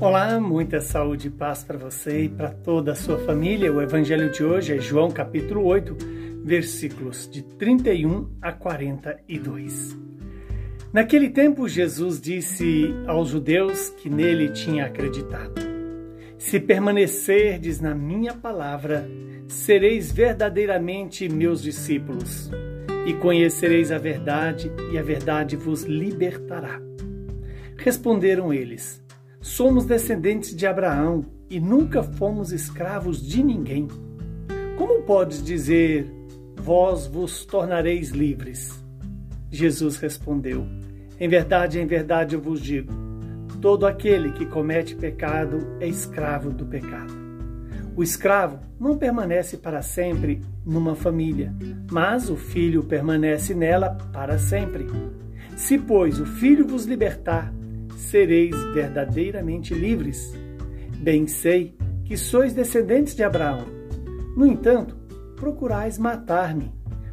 Olá, muita saúde e paz para você e para toda a sua família. O evangelho de hoje é João capítulo 8, versículos de 31 a 42. Naquele tempo, Jesus disse aos judeus que nele tinha acreditado: Se permanecerdes na minha palavra, sereis verdadeiramente meus discípulos, e conhecereis a verdade, e a verdade vos libertará. Responderam eles: Somos descendentes de Abraão e nunca fomos escravos de ninguém. Como podes dizer, vós vos tornareis livres? Jesus respondeu: Em verdade, em verdade eu vos digo: todo aquele que comete pecado é escravo do pecado. O escravo não permanece para sempre numa família, mas o filho permanece nela para sempre. Se, pois, o filho vos libertar, sereis verdadeiramente livres. Bem sei que sois descendentes de Abraão. No entanto, procurais matar-me,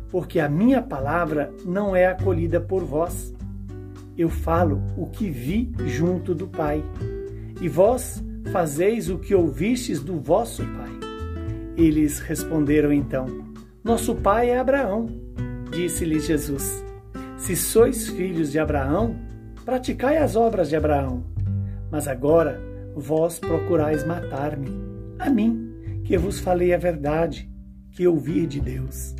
porque a minha palavra não é acolhida por vós. Eu falo o que vi junto do Pai, e vós fazeis o que ouvistes do vosso Pai. Eles responderam então: Nosso pai é Abraão. Disse-lhe Jesus: Se sois filhos de Abraão, praticai as obras de Abraão. Mas agora vós procurais matar-me, a mim, que vos falei a verdade, que ouvi de Deus.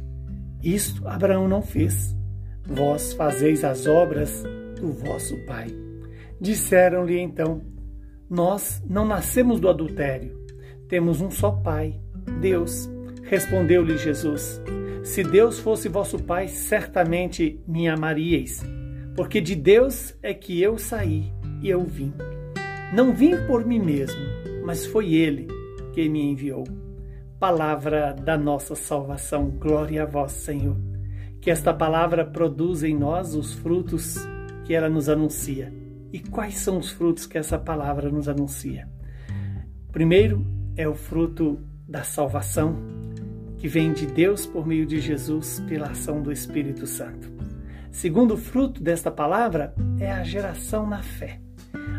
Isto Abraão não fez. Vós fazeis as obras do vosso pai. Disseram-lhe então: Nós não nascemos do adultério. Temos um só pai, Deus. Respondeu-lhe Jesus: Se Deus fosse vosso pai, certamente me amaríeis porque de Deus é que eu saí e eu vim. Não vim por mim mesmo, mas foi Ele que me enviou. Palavra da nossa salvação, glória a vós, Senhor. Que esta palavra produza em nós os frutos que ela nos anuncia. E quais são os frutos que essa palavra nos anuncia? Primeiro é o fruto da salvação, que vem de Deus por meio de Jesus pela ação do Espírito Santo. Segundo fruto desta palavra é a geração na fé.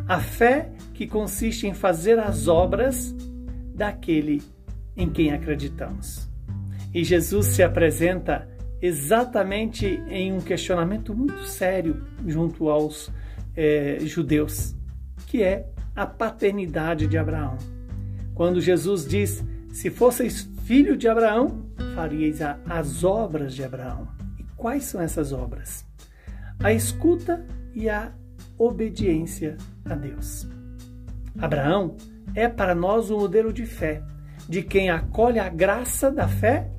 A fé que consiste em fazer as obras daquele em quem acreditamos. E Jesus se apresenta exatamente em um questionamento muito sério junto aos é, judeus, que é a paternidade de Abraão. Quando Jesus diz: Se fosseis filho de Abraão, faríeis as obras de Abraão. Quais são essas obras? a escuta e a obediência a Deus. Abraão é para nós um modelo de fé, de quem acolhe a graça da fé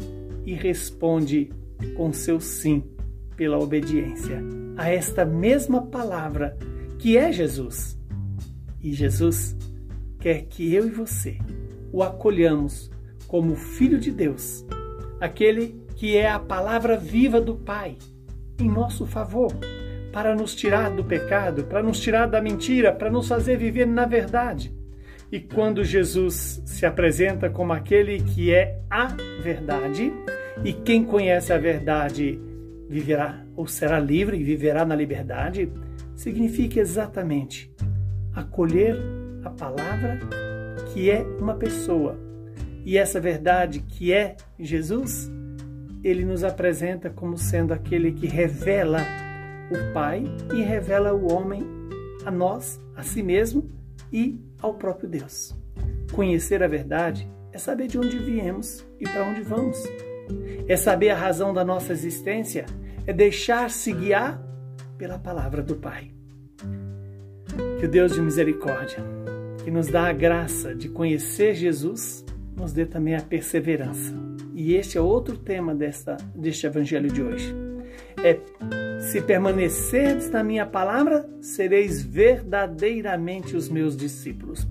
e responde com seu sim pela obediência a esta mesma palavra que é Jesus. E Jesus quer que eu e você o acolhamos como filho de Deus, aquele que é a palavra viva do Pai em nosso favor, para nos tirar do pecado, para nos tirar da mentira, para nos fazer viver na verdade. E quando Jesus se apresenta como aquele que é a verdade, e quem conhece a verdade viverá ou será livre e viverá na liberdade, significa exatamente acolher a palavra que é uma pessoa. E essa verdade que é Jesus ele nos apresenta como sendo aquele que revela o Pai e revela o homem a nós, a si mesmo e ao próprio Deus. Conhecer a verdade é saber de onde viemos e para onde vamos. É saber a razão da nossa existência, é deixar-se guiar pela palavra do Pai. Que o Deus de misericórdia, que nos dá a graça de conhecer Jesus, nos dê também a perseverança e este é outro tema desta, deste evangelho de hoje. É se permanecerdes na minha palavra, sereis verdadeiramente os meus discípulos.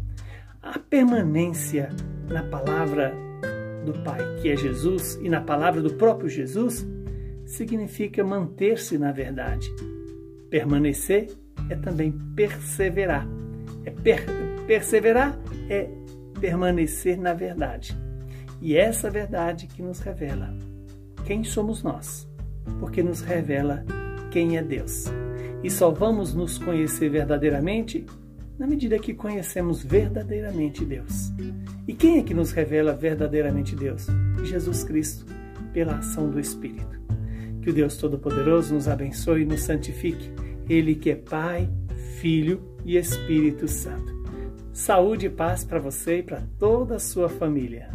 A permanência na palavra do Pai, que é Jesus, e na palavra do próprio Jesus, significa manter-se na verdade. Permanecer é também perseverar. É per perseverar é permanecer na verdade. E essa verdade que nos revela quem somos nós, porque nos revela quem é Deus. E só vamos nos conhecer verdadeiramente na medida que conhecemos verdadeiramente Deus. E quem é que nos revela verdadeiramente Deus? Jesus Cristo, pela ação do Espírito. Que o Deus Todo-Poderoso nos abençoe e nos santifique. Ele que é Pai, Filho e Espírito Santo. Saúde e paz para você e para toda a sua família.